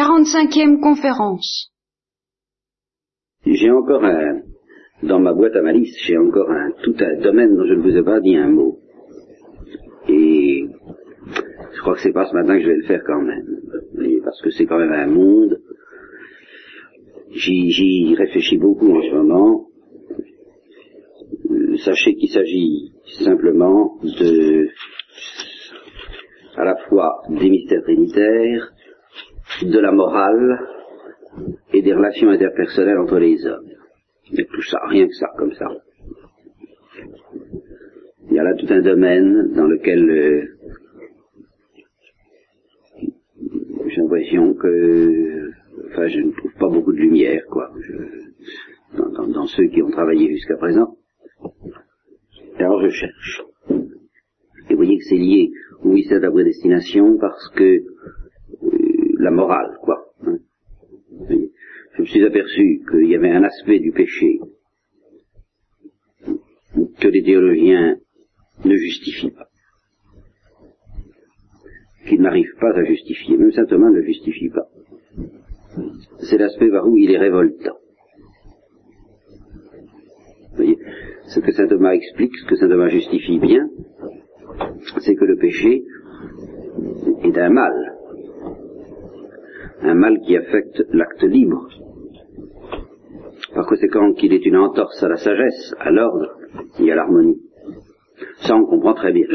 45e conférence. J'ai encore un, dans ma boîte à malice, j'ai encore un, tout un domaine dont je ne vous ai pas dit un mot. Et je crois que c'est pas ce matin que je vais le faire quand même. Parce que c'est quand même un monde. J'y réfléchis beaucoup en ce moment. Euh, sachez qu'il s'agit simplement de, à la fois des mystères trinitaires, de la morale et des relations interpersonnelles entre les hommes. Et tout ça, rien que ça, comme ça. Il y a là tout un domaine dans lequel euh, j'ai l'impression que, enfin, je ne trouve pas beaucoup de lumière, quoi, dans, ceux qui ont travaillé jusqu'à présent. Et alors je cherche. Et vous voyez que c'est lié au mystère de la prédestination parce que la morale, quoi. Hein. Je me suis aperçu qu'il y avait un aspect du péché que les théologiens ne justifient pas. Qu'ils n'arrivent pas à justifier. Même saint Thomas ne justifie pas. C'est l'aspect par où il est révoltant. Vous voyez, ce que saint Thomas explique, ce que saint Thomas justifie bien, c'est que le péché est un mal. Un mal qui affecte l'acte libre. Par conséquent, qu'il est une entorse à la sagesse, à l'ordre et à l'harmonie. Ça, on comprend très bien.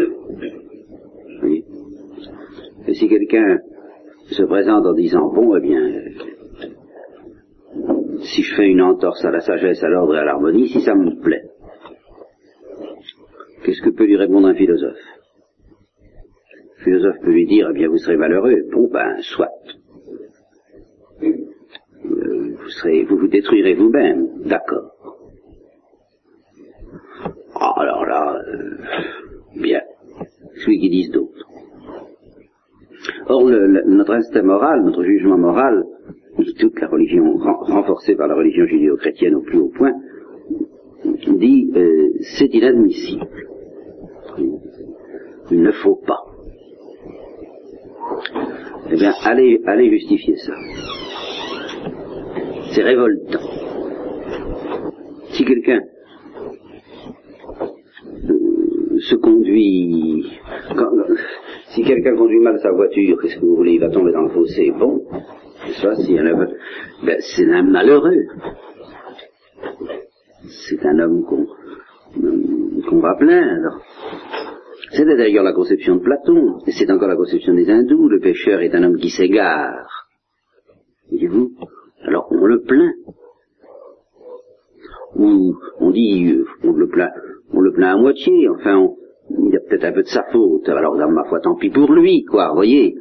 Et si quelqu'un se présente en disant, bon, eh bien, si je fais une entorse à la sagesse, à l'ordre et à l'harmonie, si ça me plaît, qu'est-ce que peut lui répondre un philosophe? Le philosophe peut lui dire, eh bien, vous serez malheureux. Bon, ben, soit. Vous vous détruirez vous-même. D'accord. Ah, alors là, euh, bien, celui qui disent d'autres. Or, notre instinct moral, notre jugement moral, toute la religion, renforcée par la religion judéo-chrétienne au plus haut point, dit euh, c'est inadmissible. Il ne faut pas. Eh bien, allez, allez justifier ça. C'est révoltant. Si quelqu'un se conduit, si quelqu'un conduit mal sa voiture, qu'est-ce que vous voulez, il va tomber dans le fossé. Bon, ça, si un ben, c'est un malheureux. C'est un homme qu'on va plaindre. C'était d'ailleurs la conception de Platon, et c'est encore la conception des hindous. Le pécheur est un homme qui s'égare. Voyez-vous? Alors on le plaint. Ou on dit, on le plaint, on le plaint à moitié, enfin, il y a peut-être un peu de sa faute, alors dans ma foi, tant pis pour lui, quoi, voyez.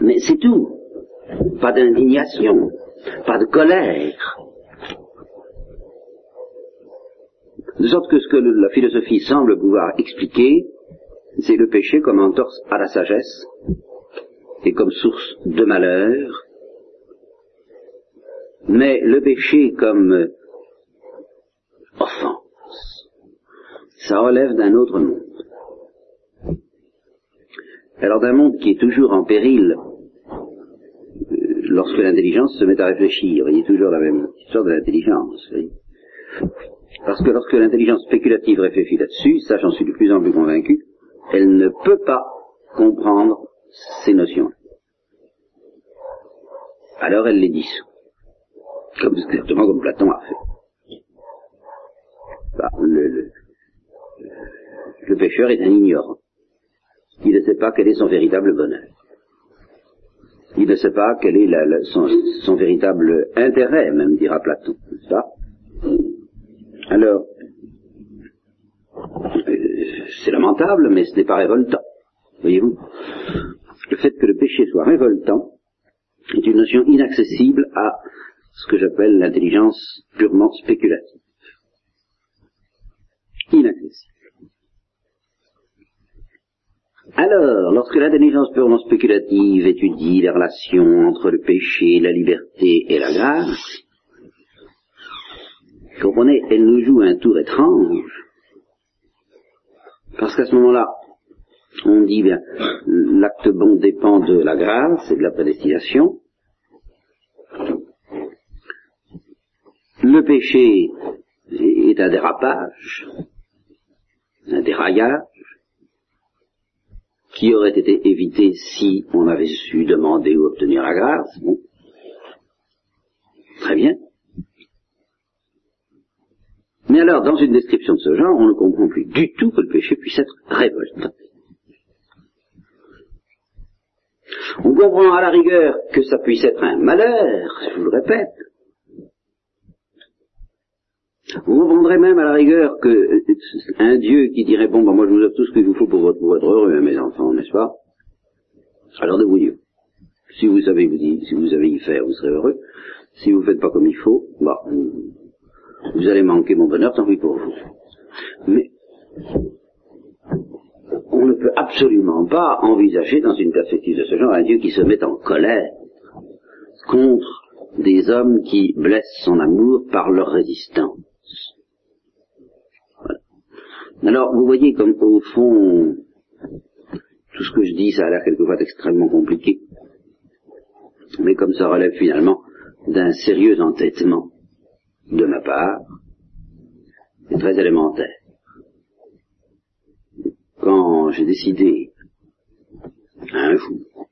Mais c'est tout. Pas d'indignation, pas de colère. De sorte que ce que la philosophie semble pouvoir expliquer, c'est le péché comme entorse à la sagesse et comme source de malheur, mais le péché comme offense ça relève d'un autre monde. Alors d'un monde qui est toujours en péril euh, lorsque l'intelligence se met à réfléchir. Vous voyez toujours la même histoire de l'intelligence. Parce que lorsque l'intelligence spéculative réfléchit là-dessus, ça j'en suis de plus en plus convaincu, elle ne peut pas comprendre ces notions. Alors elle les dissout. Comme, exactement comme Platon a fait. Bah, le, pécheur est un ignorant. Il ne sait pas quel est son véritable bonheur. Il ne sait pas quel est son, véritable intérêt, même dira Platon, n'est-ce pas? Alors, euh, c'est lamentable, mais ce n'est pas révoltant. Voyez-vous Le fait que le péché soit révoltant est une notion inaccessible à ce que j'appelle l'intelligence purement spéculative. Inaccessible. Alors, lorsque l'intelligence purement spéculative étudie les relations entre le péché, la liberté et la grâce, comprenez, elle nous joue un tour étrange. Parce qu'à ce moment-là, on dit bien, l'acte bon dépend de la grâce et de la prédestination, péché est un dérapage, un déraillage, qui aurait été évité si on avait su demander ou obtenir la grâce. Très bien. Mais alors, dans une description de ce genre, on ne comprend plus du tout que le péché puisse être révoltant. On comprend à la rigueur que ça puisse être un malheur, je vous le répète. Vous comprendrez même à la rigueur que euh, un Dieu qui dirait bon ben moi je vous offre tout ce qu'il vous faut pour, votre, être heureux, mes enfants, n'est-ce pas? Alors de vous dire, si vous savez vous y, si vous savez y faire, vous serez heureux. Si vous ne faites pas comme il faut, bah, vous allez manquer mon bonheur, tant pis pour vous. Mais on ne peut absolument pas envisager dans une perspective de ce genre un Dieu qui se met en colère contre des hommes qui blessent son amour par leur résistance. Alors, vous voyez comme au fond, tout ce que je dis, ça a l'air quelquefois extrêmement compliqué, mais comme ça relève finalement d'un sérieux entêtement de ma part, c'est très élémentaire. Quand j'ai décidé, un jour,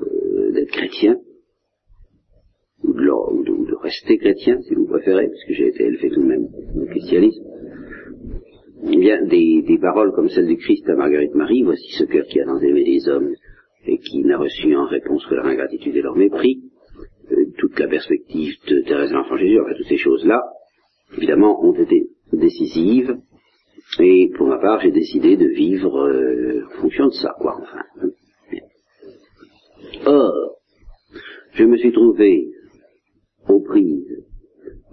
euh, d'être chrétien, ou de, rester chrétien, si vous préférez, parce que j'ai été élevé tout de même au christianisme, bien, des, des, paroles comme celles du Christ à Marguerite Marie, voici ce cœur qui a tant aimé les hommes et qui n'a reçu en réponse que leur ingratitude et leur mépris, euh, toute la perspective de Thérèse l'Enfant Jésus, enfin toutes ces choses-là, évidemment, ont été décisives, et pour ma part, j'ai décidé de vivre euh, en fonction de ça, quoi, enfin. Or, je me suis trouvé aux prises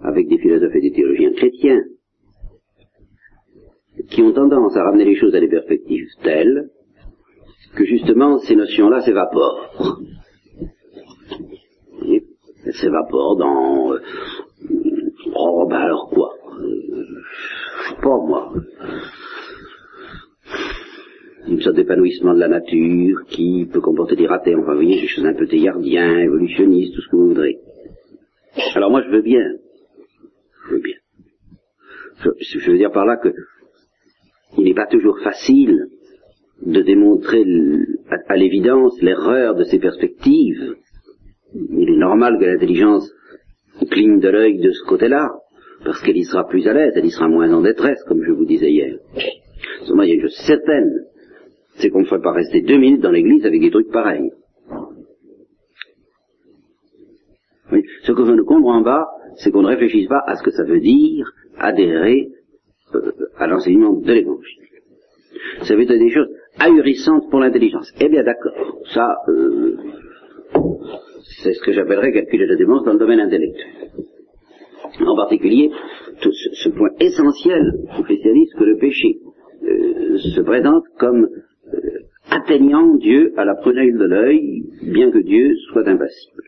avec des philosophes et des théologiens chrétiens qui ont tendance à ramener les choses à des perspectives telles que justement ces notions-là s'évaporent. Elles s'évaporent dans... Euh, oh, ben alors quoi? Euh, Pas moi. Une sorte d'épanouissement de la nature qui peut comporter des ratés, enfin vous voyez, des choses un peu théardiens, évolutionnistes, tout ce que vous voudrez. Alors moi je veux bien. Je veux bien. je veux dire par là que il n'est pas toujours facile de démontrer à, l'évidence l'erreur de ces perspectives. Il est normal que l'intelligence cligne de l'œil de ce côté-là, parce qu'elle y sera plus à l'aise, elle y sera moins en détresse, comme je vous disais hier. Seulement, il y a une chose certaine, c'est qu'on ne ferait pas rester deux minutes dans l'église avec des trucs pareils. Ce que je ne comprends pas, c'est qu'on ne réfléchisse pas à ce que ça veut dire adhérer à l'enseignement de l'évangile. Ça veut dire des choses ahurissantes pour l'intelligence. Eh bien d'accord, ça, euh, c'est ce que j'appellerais calculer la démence dans le domaine intellectuel. En particulier, ce, point essentiel au spécialiste que le péché euh, se présente comme atteignant Dieu à la prunelle de l'œil, bien que Dieu soit impassible.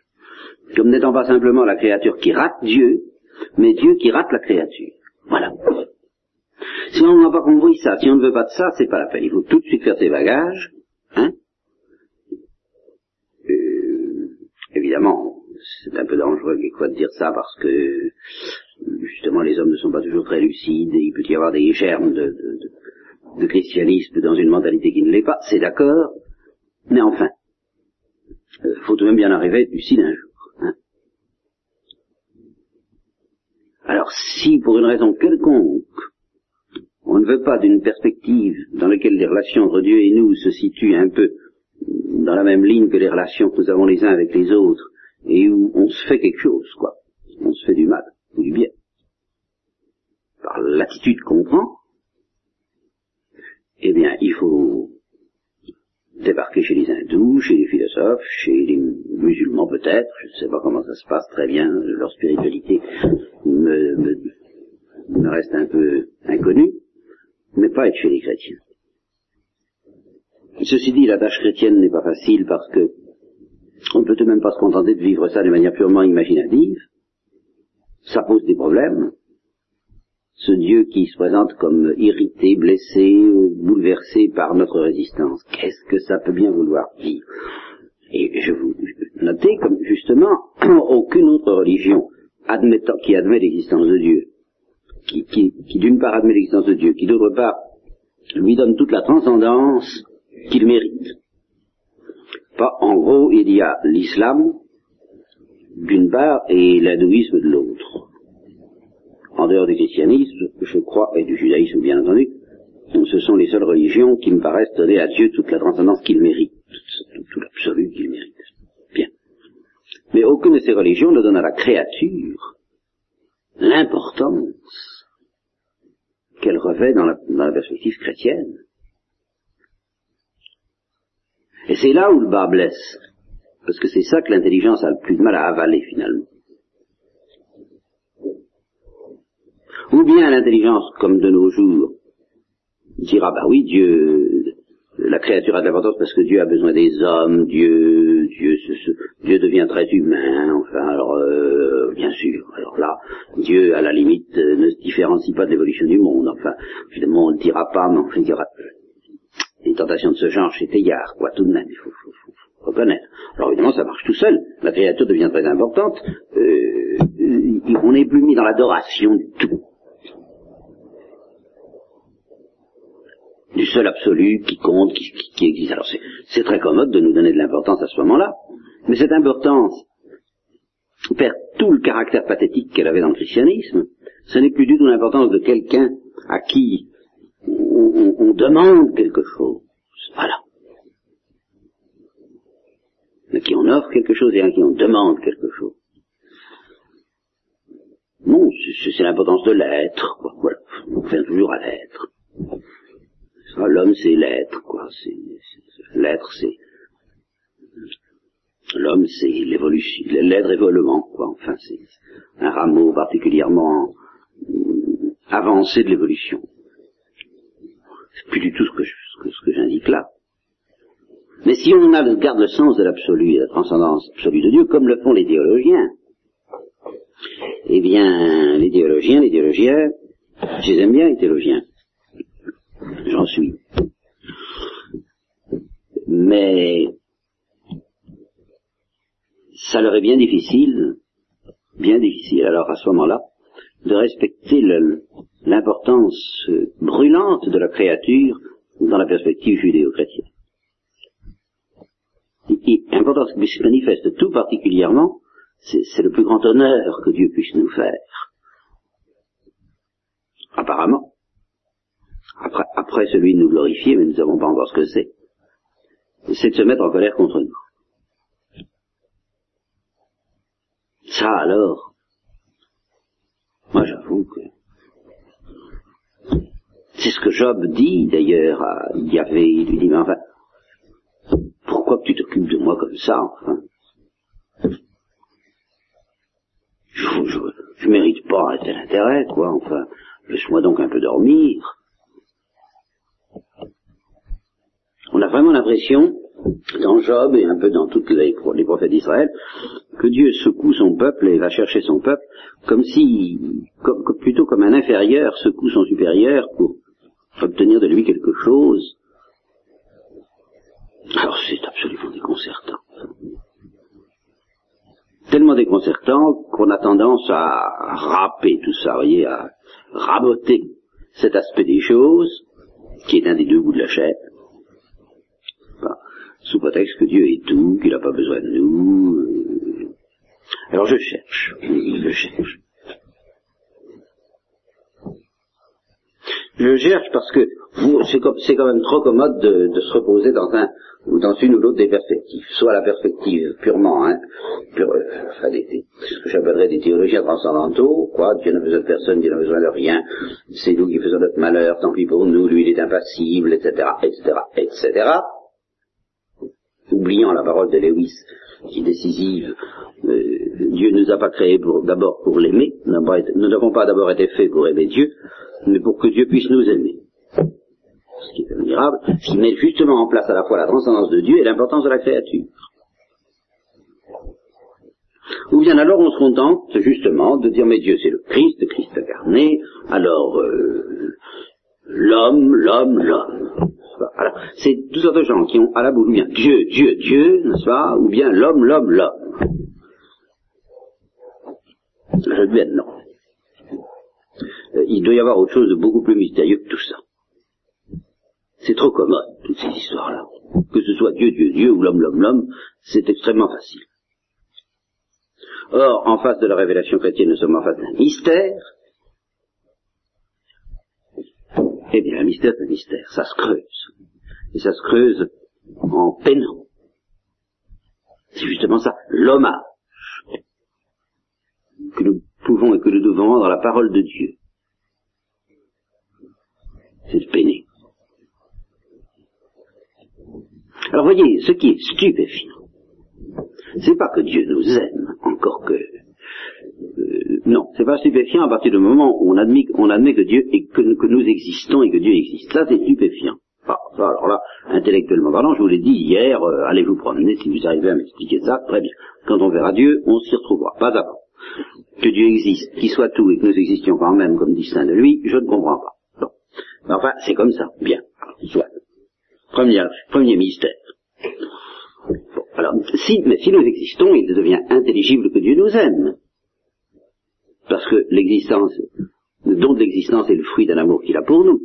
Comme n'étant pas simplement la créature qui rate Dieu, mais Dieu qui rate la créature. Voilà. Si on n'a pas compris ça, si on ne veut pas de ça, c'est pas la peine. Il faut tout de suite faire ses bagages. Hein euh, évidemment, c'est un peu dangereux quelquefois de dire ça parce que justement les hommes ne sont pas toujours très lucides et il peut y avoir des germes de, de christianisme dans une mentalité qui ne l'est pas, c'est d'accord, mais enfin, il euh, faut tout de même bien arriver à être lucide un jour. Hein. Alors si pour une raison quelconque, on ne veut pas d'une perspective dans laquelle les relations entre Dieu et nous se situent un peu dans la même ligne que les relations que nous avons les uns avec les autres, et où on se fait quelque chose, quoi. On se fait du mal ou du bien. Par l'attitude qu'on prend, eh bien, il faut débarquer chez les hindous, chez les philosophes, chez les musulmans peut-être, je ne sais pas comment ça se passe très bien, leur spiritualité me, me, me reste un peu inconnue, mais pas être chez les chrétiens. Ceci dit, la tâche chrétienne n'est pas facile parce que on ne peut tout de même pas se contenter de vivre ça de manière purement imaginative. Ça pose des problèmes ce Dieu qui se présente comme irrité, blessé, bouleversé par notre résistance. Qu'est-ce que ça peut bien vouloir dire? Et je vous notez comme justement aucune autre religion qui admet l'existence de Dieu, qui, qui, qui d'une part admet l'existence de Dieu, qui d'autre part lui donne toute la transcendance qu'il mérite. Pas, en gros, il y a l'islam d'une part et l'hindouisme de l'autre. En dehors du christianisme, je crois, et du judaïsme bien entendu, ce sont les seules religions qui me paraissent donner à Dieu toute la transcendance qu'il mérite, tout, tout l'absolu qu'il mérite. Bien. Mais aucune de ces religions ne donne à la créature l'importance qu'elle revêt dans la, dans la perspective chrétienne. Et c'est là où le bas blesse. Parce que c'est ça que l'intelligence a le plus de mal à avaler finalement. Ou bien l'intelligence, comme de nos jours, dira, bah oui, Dieu, la créature a de l'importance parce que Dieu a besoin des hommes, Dieu, Dieu, Dieu devient très humain, enfin, alors, euh, bien sûr, alors là, Dieu, à la limite, euh, ne se différencie pas de l'évolution du monde, enfin, évidemment, on ne le dira pas, mais enfin, il y aura des tentations de ce genre chez Teilhard, quoi, tout de même, il faut, faut, faut, reconnaître. Alors évidemment, ça marche tout seul, la créature devient très importante, euh, on n'est plus mis dans l'adoration du tout. Du seul absolu qui compte, qui, existe. Alors c'est très commode de nous donner de l'importance à ce moment-là, mais cette importance perd tout le caractère pathétique qu'elle avait dans le christianisme. Ce n'est plus du tout l'importance de quelqu'un à qui on, demande quelque chose. Voilà. À qui on offre quelque chose et à qui on demande quelque chose. Non, c'est l'importance de l'être. Voilà. On fait toujours à l'être. L'homme, c'est l'être, quoi. L'être, c'est l'homme, c'est l'évolution, l'être évoluement, quoi. Enfin, c'est un rameau particulièrement avancé de l'évolution. C'est plus du tout ce que, ce que j'indique là. Mais si on garde le sens de l'absolu et la transcendance absolue de Dieu, comme le font les théologiens, eh bien, les théologiens, les théologiens, je les aime bien, les théologiens. J'en suis. Mais ça leur est bien difficile, bien difficile alors à ce moment-là, de respecter l'importance brûlante de la créature dans la perspective judéo-chrétienne. Importance qui se manifeste tout particulièrement, c'est le plus grand honneur que Dieu puisse nous faire. Apparemment. Après, celui de nous glorifier, mais nous ne savons pas encore ce que c'est. C'est de se mettre en colère contre nous. Ça alors, moi j'avoue que c'est ce que Job dit d'ailleurs à Yahvé, il lui dit, mais enfin, pourquoi tu t'occupes de moi comme ça, enfin? Je, je, je mérite pas un tel intérêt, quoi, enfin, laisse-moi donc un peu dormir. On a vraiment l'impression, dans Job et un peu dans tous les, prophètes d'Israël, que Dieu secoue son peuple et va chercher son peuple comme si, plutôt comme un inférieur secoue son supérieur pour obtenir de lui quelque chose. Alors c'est absolument déconcertant. Tellement déconcertant qu'on a tendance à râper tout ça, voyez, à raboter cet aspect des choses, qui est un des deux bouts de la chaîne, sous prétexte que Dieu est tout, qu'il n'a pas besoin de nous. Euh. Alors je cherche, je cherche. Je cherche parce que c'est quand même trop commode de, se reposer dans un dans une ou l'autre des perspectives. Soit la perspective purement, hein, pure, euh, enfin, des, ce que j'appellerais des théologiens transcendantaux, quoi, Dieu n'a besoin de personne, Dieu n'a besoin de rien, c'est nous qui faisons notre malheur, tant pis pour nous, lui il est impassible, etc., etc., etc oubliant la parole de Lewis, qui est décisive, euh, Dieu ne nous a pas créés d'abord pour l'aimer, nous n'avons pas d'abord été faits pour aimer Dieu, mais pour que Dieu puisse nous aimer. Ce qui est admirable, qui met justement en place à la fois la transcendance de Dieu et l'importance de la créature. Ou bien alors on se contente justement de dire mais Dieu c'est le Christ, le Christ incarné, alors euh, l'homme, l'homme, l'homme. Alors, c'est toutes sortes de gens qui ont à la bouche bien Dieu, Dieu, Dieu, n'est-ce pas, ou bien l'homme, l'homme, l'homme. Je non. Euh, il doit y avoir autre chose de beaucoup plus mystérieux que tout ça. C'est trop commode, toutes ces histoires-là. Que ce soit Dieu, Dieu, Dieu ou l'homme, l'homme, l'homme, c'est extrêmement facile. Or, en face de la révélation chrétienne, nous sommes en face d'un mystère. Eh bien, un mystère, c'est un mystère. Ça se creuse. Et ça se creuse en peinant. C'est justement ça, l'hommage que nous pouvons et que nous devons rendre à la parole de Dieu. C'est de peiner. Alors voyez, ce qui est stupéfiant, c'est pas que Dieu nous aime, encore que non, c'est pas stupéfiant à partir du moment où on admet, admet que Dieu et que, nous existons et que Dieu existe. Ça, c'est stupéfiant. Ah, alors là, intellectuellement parlant, je vous l'ai dit hier, euh, allez vous promener si vous arrivez à m'expliquer ça, très bien. Quand on verra Dieu, on s'y retrouvera, pas avant. Que Dieu existe, qu'il soit tout et que nous existions quand même comme distincts de lui, je ne comprends pas. Non. Mais enfin, c'est comme ça. Bien. Soit. Premier, premier mystère. Bon, alors, si, mais si nous existons, il devient intelligible que Dieu nous aime. Parce que l'existence, le don de l'existence est le fruit d'un amour qu'il a pour nous.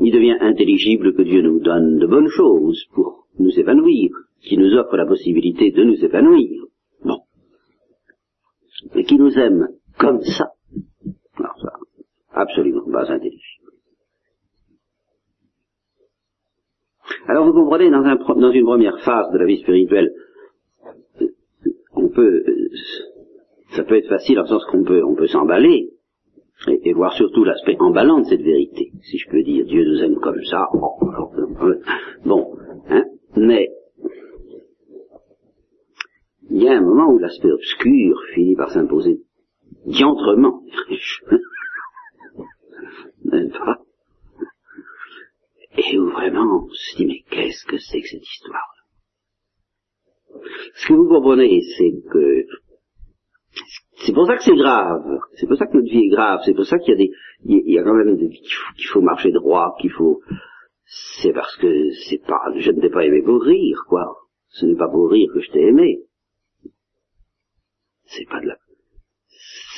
Il devient intelligible que Dieu nous donne de bonnes choses pour nous épanouir, qui nous offre la possibilité de nous épanouir. Bon. Mais qui nous aime comme ça. Alors ça, absolument pas intelligible. Alors vous comprenez, dans, dans une première phase de la vie spirituelle, on peut, ça peut être facile en sens qu'on peut, on peut s'emballer et, voir surtout l'aspect emballant de cette vérité, si je peux dire. Dieu nous aime comme ça. Bon, hein, mais il y a un moment où l'aspect obscur finit par s'imposer diantrement, pas? Et où vraiment on se dit mais qu'est-ce que c'est que cette histoire? Ce que vous comprenez, c'est que c'est pour ça que c'est grave. C'est pour ça que notre vie est grave. C'est pour ça qu'il y a des, il y a quand même qu'il faut marcher droit, qu'il faut. C'est parce que c'est pas, je ne t'ai pas aimé pour rire, quoi. Ce n'est pas pour rire que je t'ai aimé. C'est pas de la,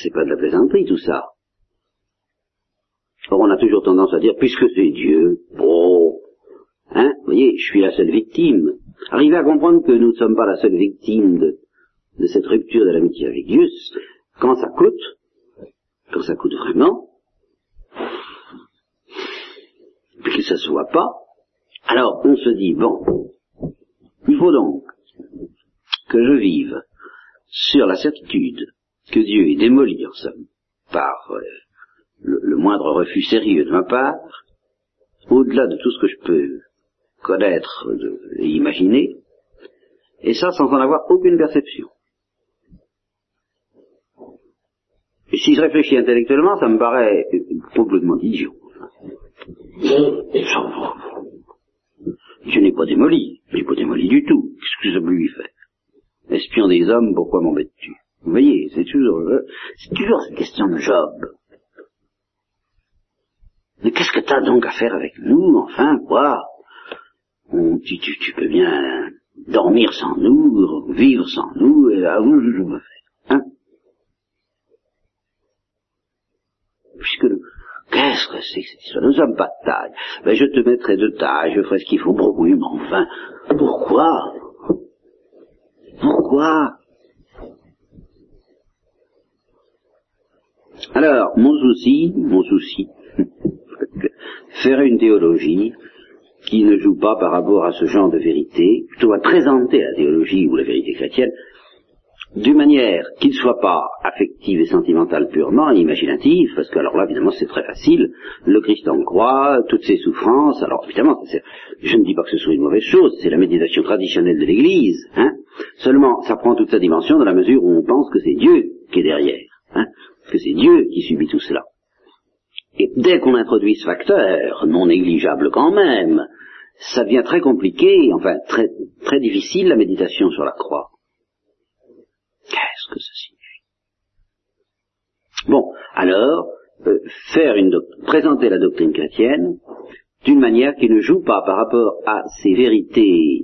c'est pas de la plaisanterie tout ça. Or, on a toujours tendance à dire, puisque c'est Dieu, bon, hein, vous voyez, je suis la seule victime. Arriver à comprendre que nous ne sommes pas la seule victime de, de cette rupture de l'amitié avec Dieu, quand ça coûte, quand ça coûte vraiment, puis que ça se voit pas, alors on se dit, bon, il faut donc que je vive sur la certitude que Dieu est démoli en somme par euh, le, moindre refus sérieux de ma part, au-delà de tout ce que je peux connaître et imaginer, et ça sans en avoir aucune perception. Et si je réfléchis intellectuellement, ça me paraît complètement idiot. Je n'ai pas démoli, je n'ai pas démoli du tout. Qu'est-ce que ça peut lui faire? Espion des hommes, pourquoi m'embêtes-tu? Vous voyez, c'est toujours, c'est toujours cette question de Job. Mais qu'est-ce que t'as donc à faire avec nous, enfin, quoi? Tu, tu, tu, peux bien dormir sans nous, vivre sans nous, et là, où je veux faire Hein Puisque Qu'est-ce que c'est Nous sommes pas de taille. Je te mettrai de taille, je ferai ce qu'il faut. Bon, oui, mais enfin, pourquoi? Pourquoi? Alors, mon souci, mon souci, faire une théologie qui ne joue pas par rapport à ce genre de vérité, plutôt à présenter la théologie ou la vérité chrétienne d'une manière qui ne soit pas affective et sentimentale purement, imaginative, parce que alors là, évidemment, c'est très facile, le Christ en croix, toutes ses souffrances, alors évidemment, je ne dis pas que ce soit une mauvaise chose, c'est la méditation traditionnelle de l'Église, hein, seulement ça prend toute sa dimension dans la mesure où on pense que c'est Dieu qui est derrière, hein, que c'est Dieu qui subit tout cela. Et dès qu'on introduit ce facteur, non négligeable quand même, ça devient très compliqué, enfin très, très difficile la méditation sur la croix. Que ça signifie. Bon, alors, euh, faire une présenter la doctrine chrétienne d'une manière qui ne joue pas par rapport à ces vérités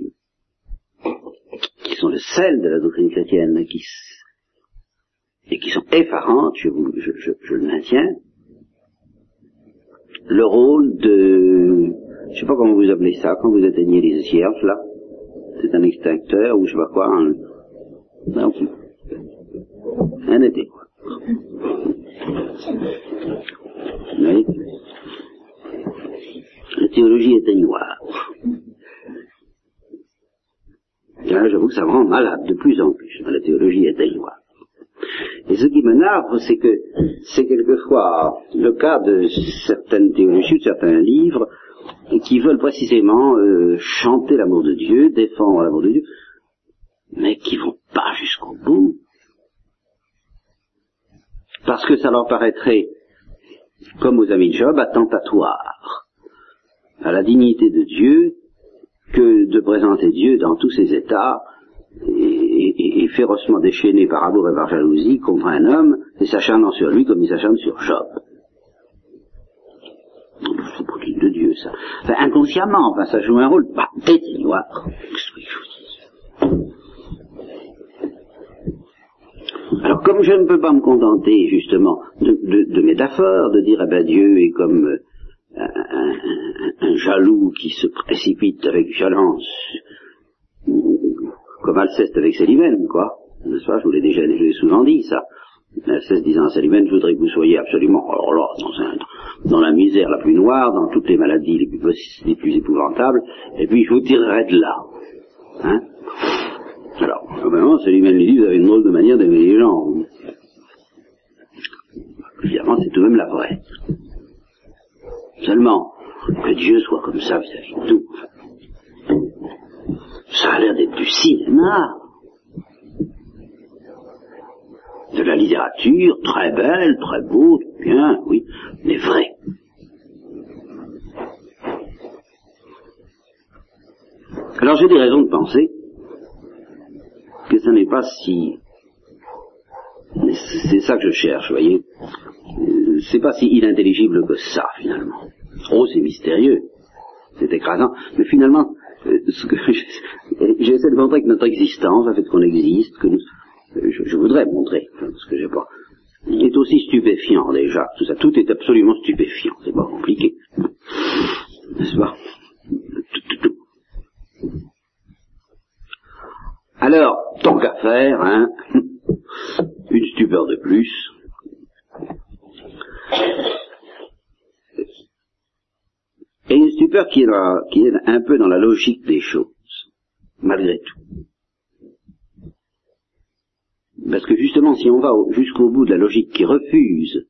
qui sont le sel de la doctrine chrétienne, et qui sont effarantes, je, le maintiens, le rôle de, je sais pas comment vous appelez ça, quand vous éteignez les cierges, là, c'est un extincteur, ou je sais pas quoi, un, quoi. Oui. La théologie éteignoire. Là, j'avoue que ça me rend malade de plus en plus, la théologie éteignoire. Et ce qui me navre, c'est que c'est quelquefois le cas de certaines théologies, de certains livres, qui veulent précisément euh, chanter l'amour de Dieu, défendre l'amour de Dieu, mais qui vont pas jusqu'au bout. Parce que ça leur paraîtrait, comme aux amis de Job, attentatoire à la dignité de Dieu que de présenter Dieu dans tous ses états et, férocement déchaîné par amour et par jalousie contre un homme et s'acharnant sur lui comme il s'acharne sur Job. C'est pour de Dieu, ça. Enfin, inconsciemment, enfin, ça joue un rôle bah, éteignoir. Alors, comme je ne peux pas me contenter, justement, de, de, de métaphores, de dire, eh ben, Dieu est comme euh, un, un, un, jaloux qui se précipite avec violence, comme Alceste avec Célimène, quoi. Pas? Je vous l'ai déjà souvent dit, ça. Alceste disant à Célimène, je voudrais que vous soyez absolument, alors là, dans, un, dans la misère la plus noire, dans toutes les maladies les plus, les plus épouvantables, et puis je vous tirerai de là. Hein? Alors, vraiment, Célimène lui dit, vous avez une drôle de manière d'aimer les gens. Évidemment, c'est tout de même la vraie. Seulement, que Dieu soit comme ça vis-à-vis de tout. Ça a l'air d'être du cinéma. De la littérature, très belle, très beau, bien, oui, mais vrai. Alors j'ai des raisons de penser que ce n'est pas si... C'est ça que je cherche, voyez. C'est pas si inintelligible que ça, finalement. Oh, c'est mystérieux. C'est écrasant. Mais finalement, ce que j'essaie de montrer que notre existence, le fait qu'on existe, que nous, je, je, voudrais montrer, parce que j'ai pas, est aussi stupéfiant déjà. Tout ça, tout est absolument stupéfiant. C'est pas compliqué, n'est-ce pas? Tout, tout, tout. Alors, tant qu'à faire, hein, une stupeur de plus. Stupeur qui est, un peu dans la logique des choses, malgré tout. Parce que justement, si on va jusqu'au bout de la logique qui refuse,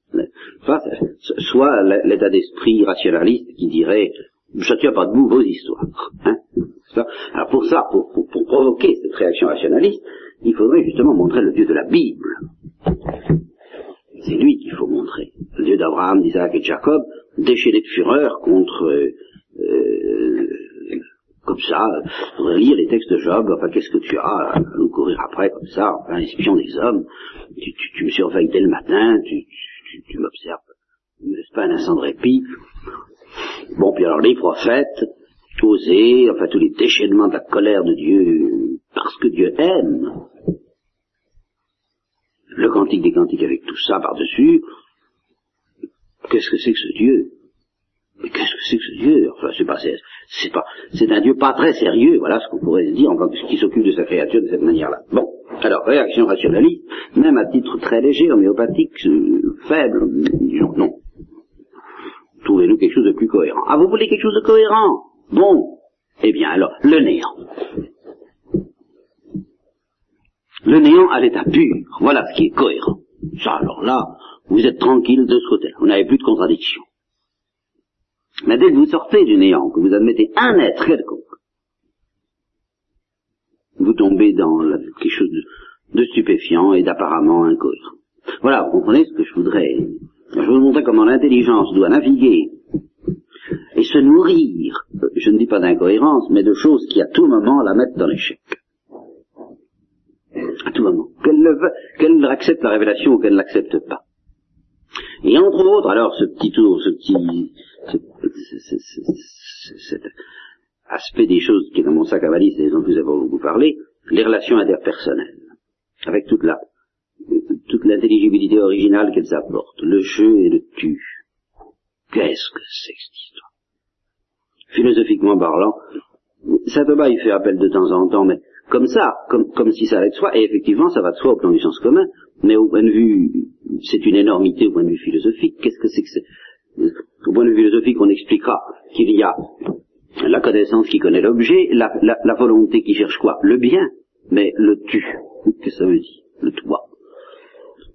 soit l'état d'esprit rationaliste qui dirait ça tient pas debout vos histoires. Hein Alors pour ça, pour, pour, provoquer cette réaction rationaliste, il faudrait justement montrer le Dieu de la Bible. C'est lui qu'il faut montrer. Le Dieu d'Abraham, d'Isaac et de Jacob, déchaîné de fureur contre euh, comme ça, faudrait lire les textes de Job, enfin qu'est-ce que tu as à nous courir après comme ça, enfin espion des hommes, tu, me surveilles dès le matin, tu, tu, tu m'observes, ne me laisse pas un instant de répit? Bon, puis alors les prophètes, osés, enfin tous les déchaînements de la colère de Dieu, parce que Dieu aime. Le cantique des cantiques avec tout ça par-dessus, qu'est-ce que c'est que ce Dieu? Mais qu'est-ce que c'est que ce Dieu Enfin, c'est pas, c'est pas, c'est un Dieu pas très sérieux. Voilà ce qu'on pourrait dire en tant que qui s'occupe de sa créature de cette manière-là. Bon, alors réaction rationaliste, même à titre très léger, homéopathique, euh, faible, disons non. Trouvez-nous quelque chose de plus cohérent. Ah, vous voulez quelque chose de cohérent? Bon, eh bien alors, le néant. Le néant à l'état pur, voilà ce qui est cohérent. Ça, alors là, vous êtes tranquille de ce côté-là, vous n'avez plus de contradiction. Mais dès que vous sortez du néant, que vous admettez un être quelconque, vous tombez dans quelque chose de, stupéfiant et d'apparemment incohérent. Voilà, vous comprenez ce que je voudrais. Je vous montrer comment l'intelligence doit naviguer et se nourrir, je ne dis pas d'incohérence, mais de choses qui à tout moment la mettent dans l'échec. À tout moment. Qu'elle qu accepte la révélation ou qu'elle ne l'accepte pas. Et entre autres, alors, ce petit tour, ce petit, cet aspect des choses qui est dans mon sac à valise et dont nous avons beaucoup parlé, les relations interpersonnelles, avec toute la, toute l'intelligibilité originale qu'elles apportent. Le jeu et le tu. Qu'est-ce que c'est cette histoire? Philosophiquement parlant, saint Thomas il fait appel de temps en temps, mais comme ça, comme si ça allait de soi, et effectivement ça va de soi au plan du sens commun, mais au point de vue, c'est une énormité au point de vue philosophique, qu'est-ce que c'est que c'est Au point de vue philosophique, on expliquera qu'il y a la connaissance qui connaît l'objet, la, la, volonté qui cherche quoi Le bien, mais le tu, qu'est-ce que ça veut dire Le toi.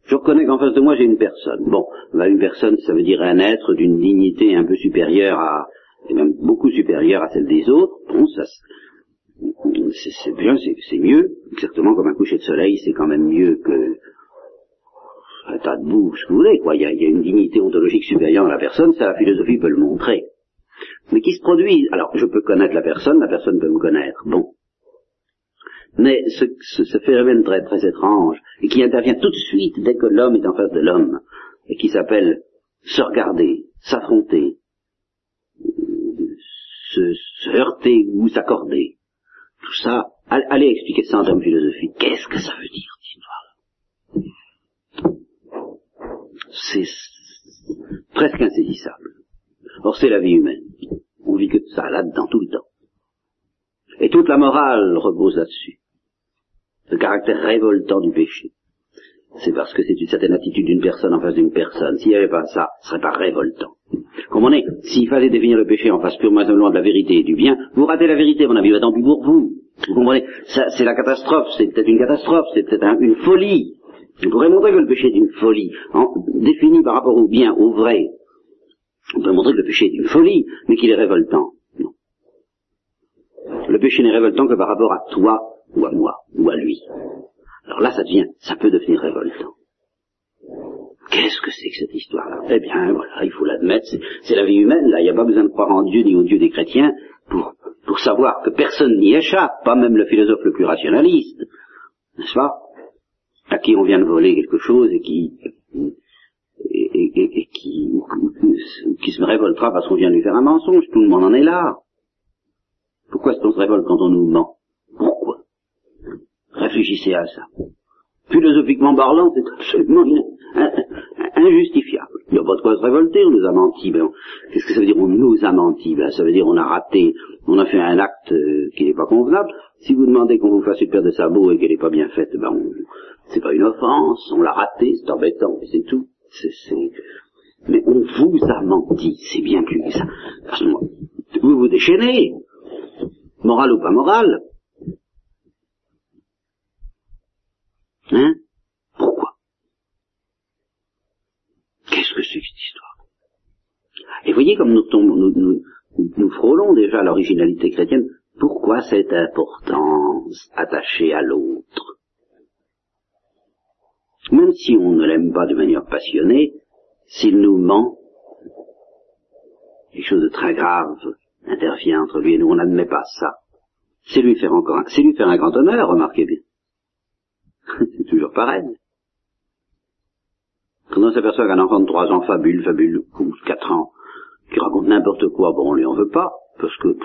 Je reconnais qu'en face de moi j'ai une personne. Bon, bah, une personne, ça veut dire un être d'une dignité un peu supérieure à, et même beaucoup supérieure à celle des autres. Bon, ça, c'est bien, c'est mieux. Exactement comme un coucher de soleil, c'est quand même mieux que un tas de boue, ce que vous voulez, quoi. Il y, a, une dignité ontologique supérieure à la personne, ça la philosophie peut le montrer. Mais qui se produit, alors je peux connaître la personne, la personne peut me connaître, bon. Mais ce, phénomène très très étrange, et qui intervient tout de suite dès que l'homme est en face de l'homme, et qui s'appelle se regarder, s'affronter, se, se, heurter ou s'accorder, tout ça, allez expliquer ça en termes philosophiques. Qu'est-ce que ça veut dire, cette histoire C'est presque insaisissable. Or, c'est la vie humaine. On vit que ça, là-dedans, tout le temps. Et toute la morale repose là-dessus. Le caractère révoltant du péché. C'est parce que c'est une certaine attitude d'une personne en face d'une personne. S'il n'y avait pas ça, ce serait pas révoltant. Comprenez S'il fallait définir le péché en face purement et simplement de la vérité et du bien, vous ratez la vérité, mon ami, tant pis pour vous. Vous comprenez C'est la catastrophe, c'est peut-être une catastrophe, c'est peut-être une folie. On pourrait montrer que le péché est une folie, en, défini par rapport au bien, au vrai, on peut montrer que le péché est une folie, mais qu'il est révoltant. Non. Le péché n'est révoltant que par rapport à toi, ou à moi, ou à lui. Alors là, ça devient, ça peut devenir révoltant. Qu'est-ce que c'est que cette histoire-là? Eh bien, voilà, il faut l'admettre, c'est la vie humaine, là, il n'y a pas besoin de croire en Dieu ni au Dieu des chrétiens pour, pour savoir que personne n'y échappe, pas même le philosophe le plus rationaliste, n'est-ce pas? À qui on vient de voler quelque chose et qui, et, et, et qui, qui se révoltera parce qu'on vient de lui faire un mensonge. Tout le monde en est là. Pourquoi est-ce qu'on se révolte quand on nous ment? Pourquoi? Réfléchissez à ça. Philosophiquement parlant, c'est absolument injustifiable. Il n'y a pas de quoi se révolter, on nous a menti. Ben, Qu'est-ce que ça veut dire on nous a menti? Ben, Ça veut dire on a raté, on a fait un acte euh, qui n'est pas convenable. Si vous demandez qu'on vous fasse une paire de sabots et qu'elle n'est pas bien faite, ben, c'est pas une offense, on l'a raté, c'est embêtant, c'est tout. Mais on vous a menti, c'est bien plus que ça. Vous vous déchaînez, moral ou pas moral. Hein? Pourquoi? Qu'est-ce que c'est que cette histoire? Et voyez comme nous, nous, nous, nous frôlons déjà l'originalité chrétienne. Pourquoi cette importance attachée à l'autre? Même si on ne l'aime pas de manière passionnée, s'il nous ment, quelque chose de très grave intervient entre lui et nous, on n'admet pas ça. C'est lui faire encore un, c'est lui faire un grand honneur, remarquez bien. c'est toujours pareil. Quand on s'aperçoit qu'un enfant de trois ans fabule, fabule, ou quatre ans, qui raconte n'importe quoi, bon, on lui en veut pas, parce que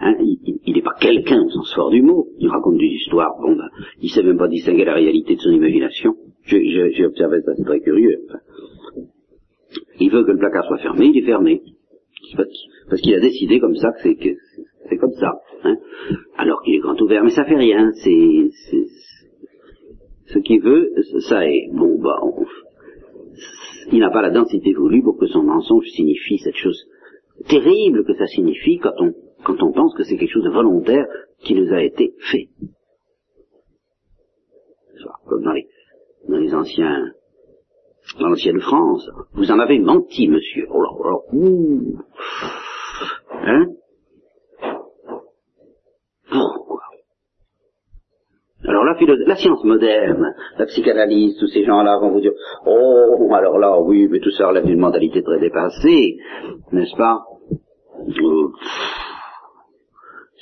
hein, il n'est pas quelqu'un au sens fort du mot. Il raconte des histoires, bon, ben, il sait même pas distinguer la réalité de son imagination. J'ai observé ça, c'est très curieux. Il veut que le placard soit fermé, il est fermé. Parce qu'il a décidé comme ça que c'est comme ça. Hein. Alors qu'il est grand ouvert, mais ça fait rien. C'est ce qu'il veut, ça est. Bon, bah, il n'a pas la densité voulue pour que son mensonge signifie cette chose terrible que ça signifie quand on quand on pense que c'est quelque chose de volontaire qui nous a été fait. Comme dans les, dans les anciens dans l'ancienne France. Vous en avez menti, monsieur. Oh là là, ouh. Hein? Pourquoi? Alors la, la science moderne, la psychanalyse, tous ces gens-là vont vous dire, oh, alors là, oui, mais tout ça relève d'une mentalité très dépassée, n'est-ce pas? Euh,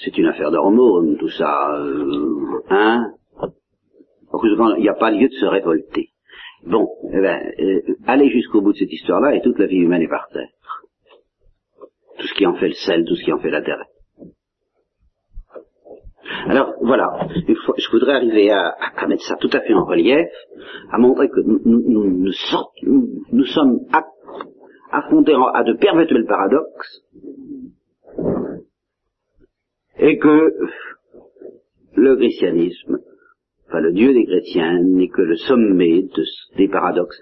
C'est une affaire d'hormones, tout ça. Euh, hein? Il n'y a pas lieu de se révolter. Bon, eh ben, euh, allez jusqu'au bout de cette histoire-là et toute la vie humaine est par terre. Tout ce qui en fait le sel, tout ce qui en fait l'intérêt. Alors voilà, je voudrais arriver à, mettre ça tout à fait en relief, à montrer que nous, nous, nous sommes affrontés à de perpétuels paradoxes, et que le christianisme, enfin le Dieu des chrétiens, n'est que le sommet de, des paradoxes,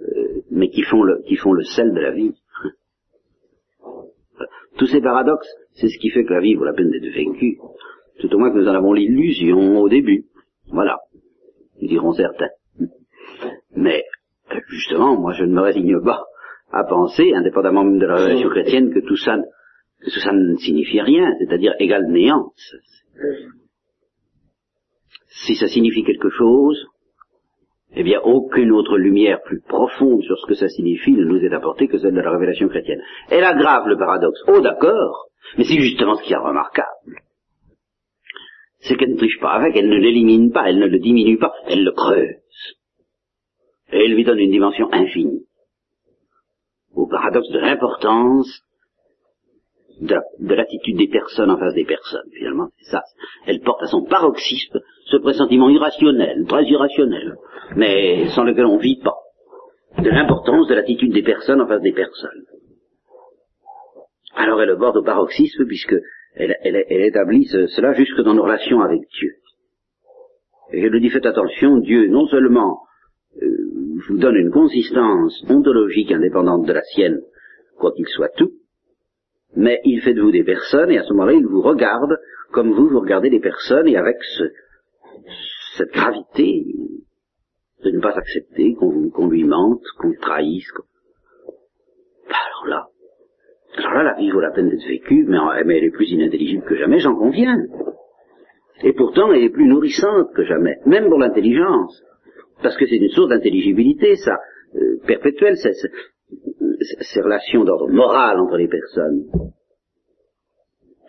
euh, mais qui font, le, qui font le sel de la vie. Tous ces paradoxes, c'est ce qui fait que la vie vaut la peine d'être vécue. Tout au moins que nous en avons l'illusion au début. Voilà. Ils diront certains. Mais, justement, moi je ne me résigne pas à penser, indépendamment même de la relation chrétienne, que tout ça, ça ne signifie rien, c'est-à-dire égal néant. Si ça signifie quelque chose, eh bien, aucune autre lumière plus profonde sur ce que ça signifie ne nous est apportée que celle de la révélation chrétienne. Elle aggrave le paradoxe. Oh, d'accord, mais c'est justement ce qui est remarquable. C'est qu'elle ne triche pas avec, elle ne l'élimine pas, elle ne le diminue pas, elle le creuse. Et elle lui donne une dimension infinie. Au paradoxe de l'importance de, l'attitude des personnes en face des personnes, finalement, c'est ça. Elle porte à son paroxysme ce pressentiment irrationnel, très irrationnel, mais sans lequel on ne vit pas, de l'importance de l'attitude des personnes en face des personnes. Alors elle borde au paroxysme puisque elle, établit cela jusque dans nos relations avec Dieu. Et elle nous dit faites attention, Dieu non seulement euh, vous donne une consistance ontologique indépendante de la sienne, quoi qu'il soit tout, mais il fait de vous des personnes, et à ce moment-là, il vous regarde comme vous, vous regardez les personnes, et avec cette gravité de ne pas accepter qu'on lui mente, qu'on trahisse. Bah, alors là, alors là, la vie vaut la peine d'être vécue, mais, elle est plus inintelligible que jamais, j'en conviens. Et pourtant, elle est plus nourrissante que jamais, même pour l'intelligence. Parce que c'est une source d'intelligibilité, ça, euh, perpétuelle, ces relations d'ordre moral entre les personnes.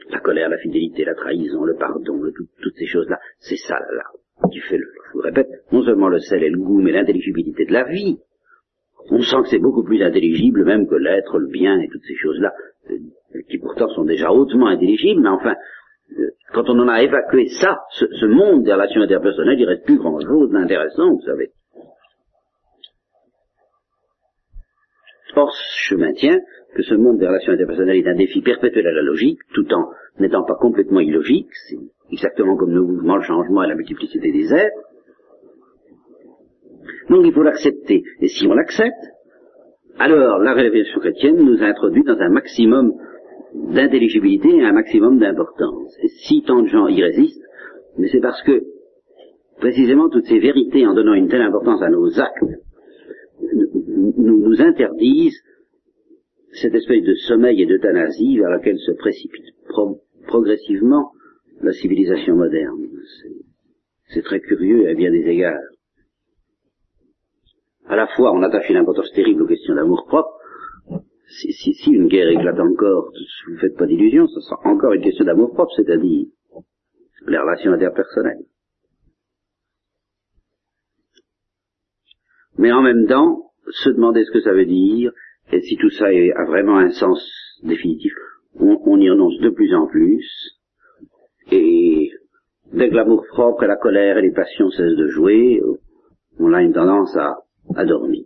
La colère, la fidélité, la trahison, le pardon, toutes ces choses-là, c'est ça là, qui fait, le, je vous répète, non seulement le sel et le goût, mais l'intelligibilité de la vie. On sent que c'est beaucoup plus intelligible même que l'être, le bien et toutes ces choses-là, euh, qui pourtant sont déjà hautement intelligibles, mais enfin, euh, quand on en a évacué ça, ce, ce monde des relations interpersonnelles, il reste plus grand-chose d'intéressant, vous savez. Or, je maintiens que ce monde des relations interpersonnelles est un défi perpétuel à la logique, tout en n'étant pas complètement illogique, c'est exactement comme le mouvement, le changement et la multiplicité des êtres. Donc il faut l'accepter. Et si on l'accepte, alors la révélation chrétienne nous introduit dans un maximum d'intelligibilité et un maximum d'importance. Et si tant de gens y résistent, mais c'est parce que précisément toutes ces vérités, en donnant une telle importance à nos actes, nous, nous interdisent cette espèce de sommeil et d'euthanasie vers laquelle se précipite progressivement la civilisation moderne. C'est très curieux à bien des égards. À la fois, on attache une importance terrible aux questions d'amour propre. Si, si, une guerre éclate encore, vous ne faites pas d'illusions, ce sera encore une question d'amour propre, c'est-à-dire les relations interpersonnelles. Mais en même temps, se demander ce que ça veut dire, et si tout ça a vraiment un sens définitif, on, y renonce de plus en plus, et dès que l'amour propre et la colère et les passions cessent de jouer, on a une tendance à, dormir.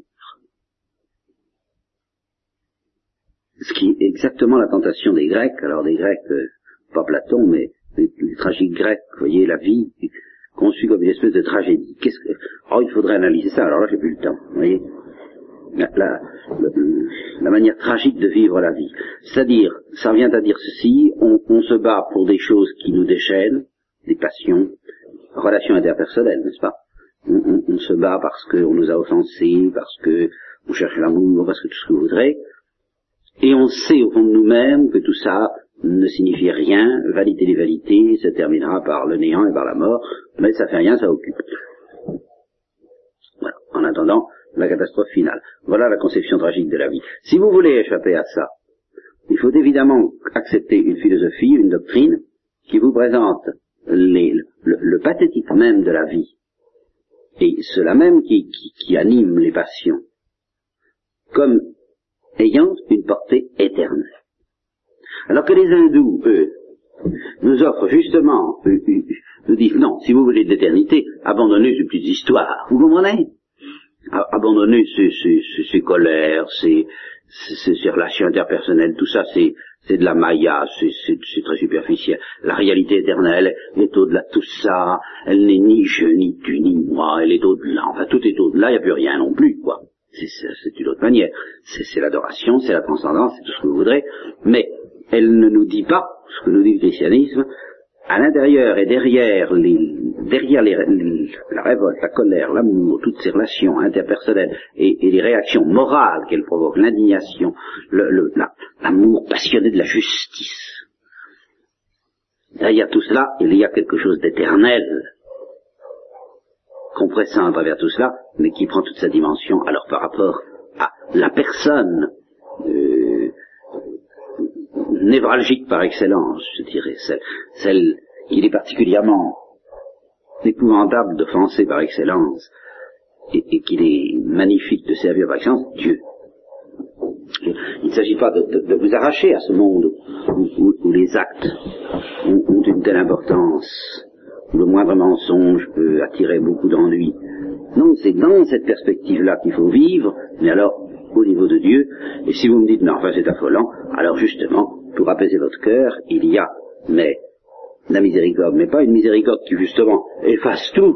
Ce qui est exactement la tentation des Grecs, alors des Grecs, euh, pas Platon, mais les, tragiques Grecs, voyez, la vie conçue comme une espèce de tragédie. Qu'est-ce que... Oh, il faudrait analyser ça, alors là j'ai plus le temps, vous la, la, manière tragique de vivre la vie. C'est-à-dire, ça vient à dire ceci, on, se bat pour des choses qui nous déchaînent, des passions, relations interpersonnelles, n'est-ce pas? On, se bat parce qu'on nous a offensés, parce que on cherche l'amour, parce que tout ce que vous voudrez, et on sait au fond de nous-mêmes que tout ça ne signifie rien, validité des validités, se terminera par le néant et par la mort, mais ça fait rien, ça occupe. Voilà. En attendant, la catastrophe finale. Voilà la conception tragique de la vie. Si vous voulez échapper à ça, il faut évidemment accepter une philosophie, une doctrine qui vous présente le, pathétique même de la vie et cela même qui, anime les passions comme ayant une portée éternelle. Alors que les hindous, eux, nous offre justement, euh, euh, nous dit, non, si vous voulez de l'éternité, abandonnez ces petites histoires. Vous comprenez? Abandonnez ces, ces, ces, colères, ces, ces, relations interpersonnelles, tout ça, c'est, c'est de la maya, c'est très superficiel. La réalité éternelle est au-delà de tout ça. Elle n'est ni je, ni tu, ni moi. Elle est au-delà. Enfin, tout est au-delà. Il n'y a plus rien non plus, quoi. C'est une autre manière. C'est l'adoration, c'est la transcendance, c'est tout ce que vous voudrez. Mais elle ne nous dit pas ce que nous dit le christianisme, à l'intérieur et derrière, les, derrière les, la révolte, la colère, l'amour, toutes ces relations interpersonnelles et, les réactions morales qu'elles provoquent, l'indignation, l'amour passionné de la justice, derrière tout cela, il y a quelque chose d'éternel, compressant à travers tout cela, mais qui prend toute sa dimension alors par rapport à la personne névralgique par excellence, je dirais, celle, celle qu'il est particulièrement épouvantable d'offenser par excellence, et, qu'il est magnifique de servir par excellence, Dieu. Il ne s'agit pas de, vous arracher à ce monde où, les actes ont, une telle importance, où le moindre mensonge peut attirer beaucoup d'ennuis. Non, c'est dans cette perspective-là qu'il faut vivre, mais alors au niveau de Dieu. Et si vous me dites, non, enfin c'est affolant, alors justement, pour apaiser votre cœur, il y a, mais la miséricorde, mais pas une miséricorde qui justement efface tout.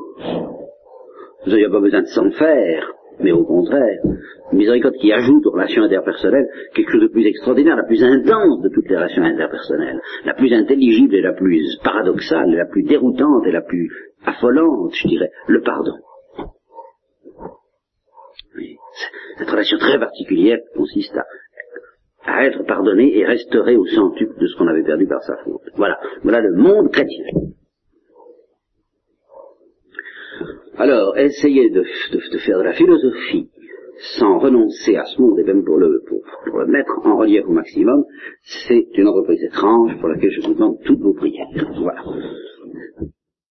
Vous n'avez pas besoin de s'en faire, mais au contraire, une miséricorde qui ajoute aux relations interpersonnelles quelque chose de plus extraordinaire, la plus intense de toutes les relations interpersonnelles, la plus intelligible et la plus paradoxale, la plus déroutante et la plus affolante, je dirais, le pardon. Cette relation très particulière consiste à à être pardonné et restauré au centuple de ce qu'on avait perdu par sa faute. Voilà, voilà le monde chrétien. Alors, essayez de, faire de la philosophie sans renoncer à ce monde et même pour le, pour le mettre en relief au maximum, c'est une entreprise étrange pour laquelle je vous demande toutes vos prières. Voilà.